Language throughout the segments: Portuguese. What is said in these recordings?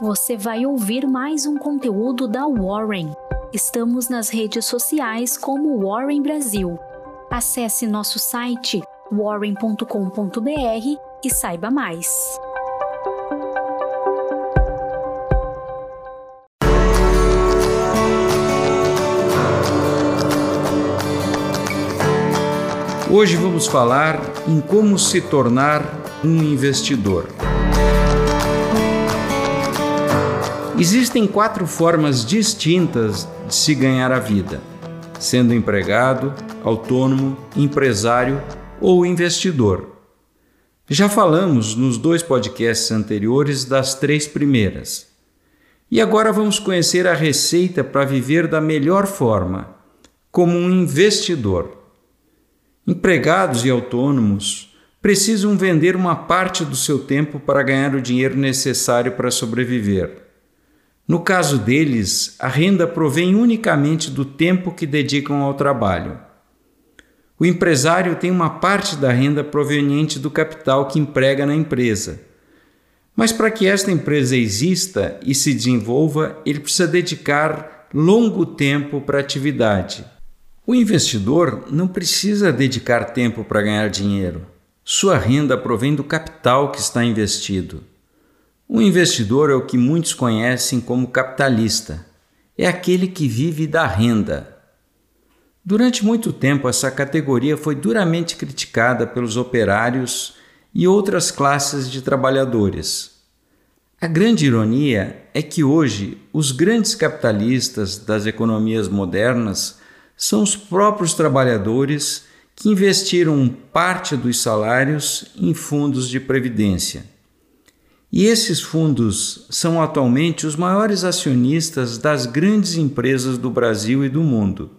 você vai ouvir mais um conteúdo da Warren. Estamos nas redes sociais como Warren Brasil. Acesse nosso site warren.com.br e saiba mais. Hoje vamos falar em como se tornar um investidor. Existem quatro formas distintas de se ganhar a vida: sendo empregado, autônomo, empresário ou investidor. Já falamos nos dois podcasts anteriores das três primeiras. E agora vamos conhecer a receita para viver da melhor forma, como um investidor. Empregados e autônomos precisam vender uma parte do seu tempo para ganhar o dinheiro necessário para sobreviver. No caso deles, a renda provém unicamente do tempo que dedicam ao trabalho. O empresário tem uma parte da renda proveniente do capital que emprega na empresa. Mas para que esta empresa exista e se desenvolva, ele precisa dedicar longo tempo para a atividade. O investidor não precisa dedicar tempo para ganhar dinheiro. Sua renda provém do capital que está investido. Um investidor é o que muitos conhecem como capitalista. É aquele que vive da renda. Durante muito tempo, essa categoria foi duramente criticada pelos operários e outras classes de trabalhadores. A grande ironia é que hoje os grandes capitalistas das economias modernas são os próprios trabalhadores que investiram parte dos salários em fundos de previdência. E esses fundos são atualmente os maiores acionistas das grandes empresas do Brasil e do mundo.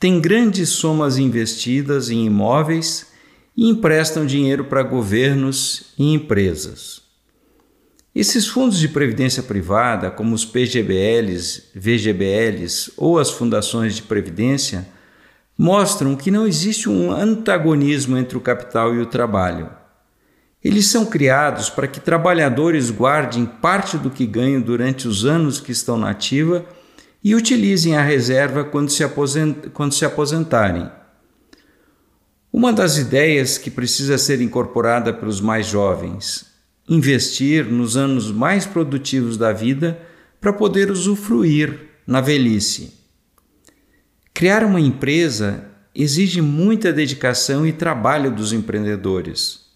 Têm grandes somas investidas em imóveis e emprestam dinheiro para governos e empresas. Esses fundos de previdência privada, como os PGBLs, VGBLs ou as fundações de previdência, mostram que não existe um antagonismo entre o capital e o trabalho. Eles são criados para que trabalhadores guardem parte do que ganham durante os anos que estão na ativa e utilizem a reserva quando se, quando se aposentarem. Uma das ideias que precisa ser incorporada pelos mais jovens investir nos anos mais produtivos da vida para poder usufruir na velhice. Criar uma empresa exige muita dedicação e trabalho dos empreendedores.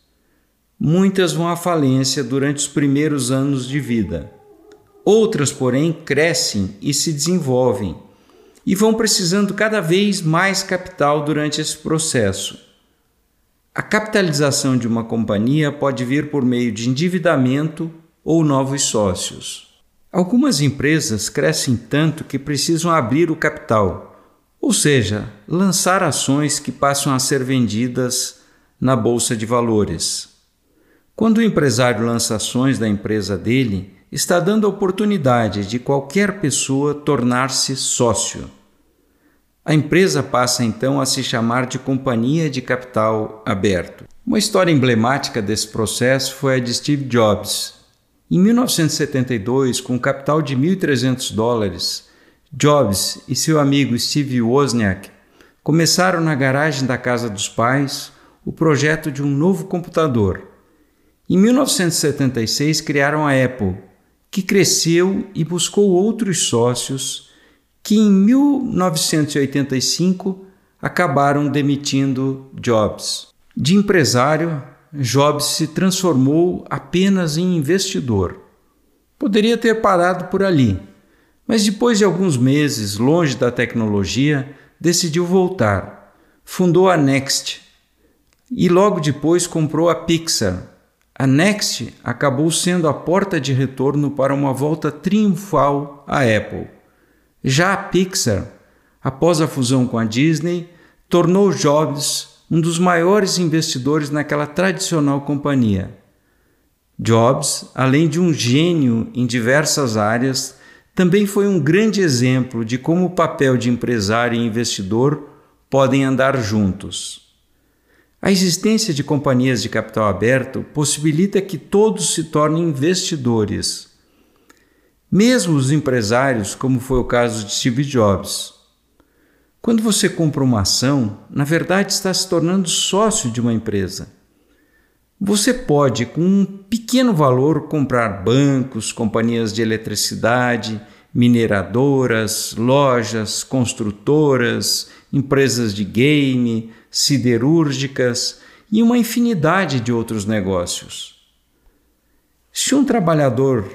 Muitas vão à falência durante os primeiros anos de vida. Outras, porém, crescem e se desenvolvem e vão precisando cada vez mais capital durante esse processo. A capitalização de uma companhia pode vir por meio de endividamento ou novos sócios. Algumas empresas crescem tanto que precisam abrir o capital, ou seja, lançar ações que passam a ser vendidas na bolsa de valores. Quando o empresário lança ações da empresa dele, está dando a oportunidade de qualquer pessoa tornar-se sócio. A empresa passa então a se chamar de Companhia de Capital Aberto. Uma história emblemática desse processo foi a de Steve Jobs. Em 1972, com um capital de 1.300 dólares, Jobs e seu amigo Steve Wozniak começaram na garagem da casa dos pais o projeto de um novo computador. Em 1976, criaram a Apple, que cresceu e buscou outros sócios que em 1985 acabaram demitindo Jobs. De empresário, Jobs se transformou apenas em investidor. Poderia ter parado por ali, mas depois de alguns meses longe da tecnologia, decidiu voltar. Fundou a Next e logo depois comprou a Pixar. A Next acabou sendo a porta de retorno para uma volta triunfal à Apple. Já a Pixar, após a fusão com a Disney, tornou Jobs um dos maiores investidores naquela tradicional companhia. Jobs, além de um gênio em diversas áreas, também foi um grande exemplo de como o papel de empresário e investidor podem andar juntos. A existência de companhias de capital aberto possibilita que todos se tornem investidores mesmo os empresários, como foi o caso de Steve Jobs. Quando você compra uma ação, na verdade está se tornando sócio de uma empresa. Você pode, com um pequeno valor, comprar bancos, companhias de eletricidade, mineradoras, lojas, construtoras, empresas de game, siderúrgicas e uma infinidade de outros negócios. Se um trabalhador,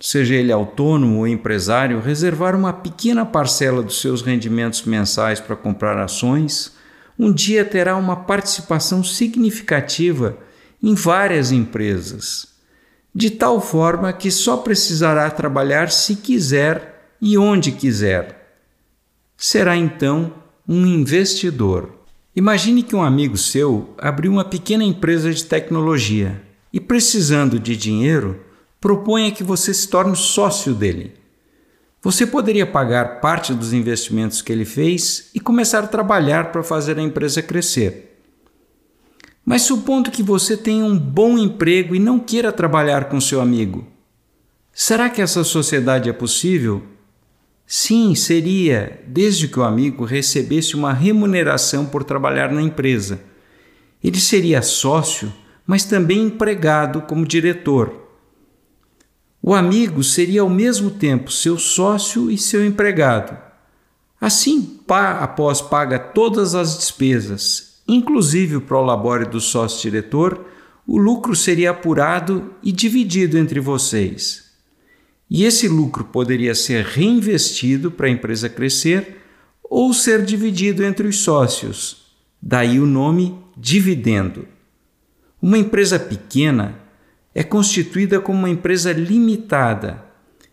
seja ele autônomo ou empresário, reservar uma pequena parcela dos seus rendimentos mensais para comprar ações, um dia terá uma participação significativa em várias empresas, de tal forma que só precisará trabalhar se quiser e onde quiser. Será então um investidor. Imagine que um amigo seu abriu uma pequena empresa de tecnologia e, precisando de dinheiro, proponha que você se torne sócio dele. Você poderia pagar parte dos investimentos que ele fez e começar a trabalhar para fazer a empresa crescer. Mas supondo que você tenha um bom emprego e não queira trabalhar com seu amigo, será que essa sociedade é possível? Sim, seria, desde que o amigo recebesse uma remuneração por trabalhar na empresa. Ele seria sócio, mas também empregado como diretor. O amigo seria ao mesmo tempo seu sócio e seu empregado. Assim, após paga todas as despesas inclusive o prolabore do sócio-diretor, o lucro seria apurado e dividido entre vocês. E esse lucro poderia ser reinvestido para a empresa crescer ou ser dividido entre os sócios. Daí o nome dividendo. Uma empresa pequena é constituída como uma empresa limitada.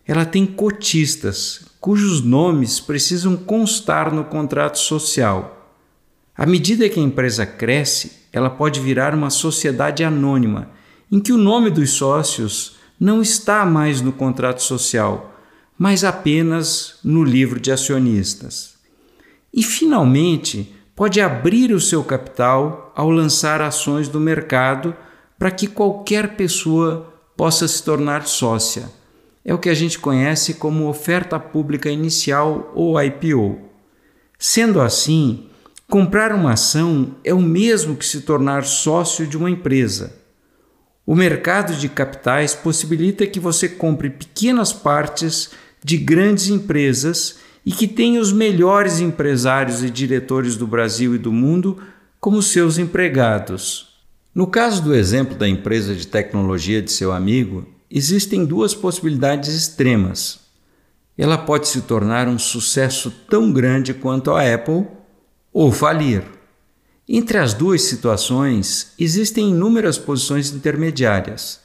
Ela tem cotistas, cujos nomes precisam constar no contrato social. À medida que a empresa cresce, ela pode virar uma sociedade anônima, em que o nome dos sócios não está mais no contrato social, mas apenas no livro de acionistas. E, finalmente, pode abrir o seu capital ao lançar ações do mercado para que qualquer pessoa possa se tornar sócia. É o que a gente conhece como oferta pública inicial ou IPO. Sendo assim, Comprar uma ação é o mesmo que se tornar sócio de uma empresa. O mercado de capitais possibilita que você compre pequenas partes de grandes empresas e que tenha os melhores empresários e diretores do Brasil e do mundo como seus empregados. No caso do exemplo da empresa de tecnologia de seu amigo, existem duas possibilidades extremas. Ela pode se tornar um sucesso tão grande quanto a Apple ou falir. Entre as duas situações, existem inúmeras posições intermediárias.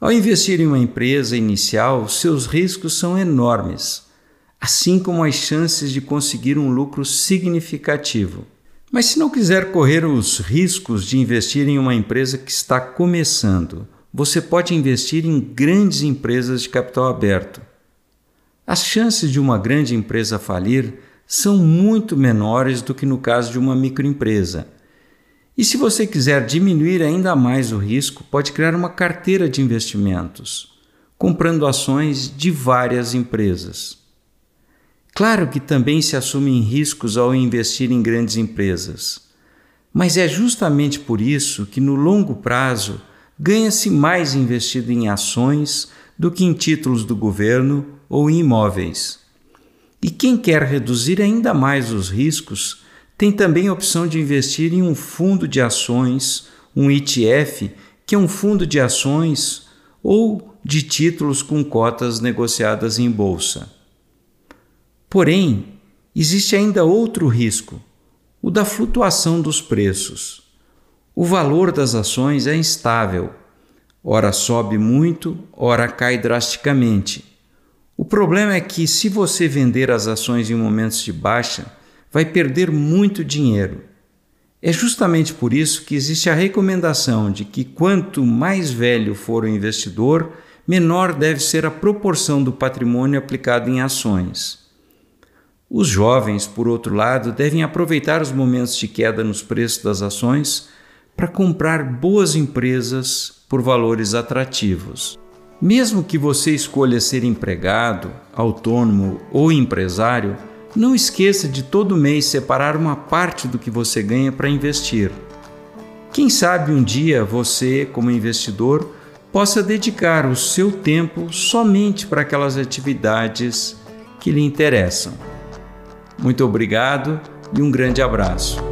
Ao investir em uma empresa inicial, seus riscos são enormes, assim como as chances de conseguir um lucro significativo. Mas se não quiser correr os riscos de investir em uma empresa que está começando, você pode investir em grandes empresas de capital aberto. As chances de uma grande empresa falir são muito menores do que no caso de uma microempresa. E se você quiser diminuir ainda mais o risco, pode criar uma carteira de investimentos, comprando ações de várias empresas. Claro que também se assumem riscos ao investir em grandes empresas, mas é justamente por isso que no longo prazo ganha-se mais investido em ações do que em títulos do governo ou em imóveis. E quem quer reduzir ainda mais os riscos tem também a opção de investir em um fundo de ações, um ETF, que é um fundo de ações ou de títulos com cotas negociadas em bolsa. Porém, existe ainda outro risco, o da flutuação dos preços. O valor das ações é instável, ora sobe muito, ora cai drasticamente o problema é que, se você vender as ações em momentos de baixa, vai perder muito dinheiro. É justamente por isso que existe a recomendação de que quanto mais velho for o investidor, menor deve ser a proporção do patrimônio aplicado em ações. Os jovens, por outro lado, devem aproveitar os momentos de queda nos preços das ações para comprar boas empresas por valores atrativos. Mesmo que você escolha ser empregado, autônomo ou empresário, não esqueça de todo mês separar uma parte do que você ganha para investir. Quem sabe um dia você, como investidor, possa dedicar o seu tempo somente para aquelas atividades que lhe interessam. Muito obrigado e um grande abraço.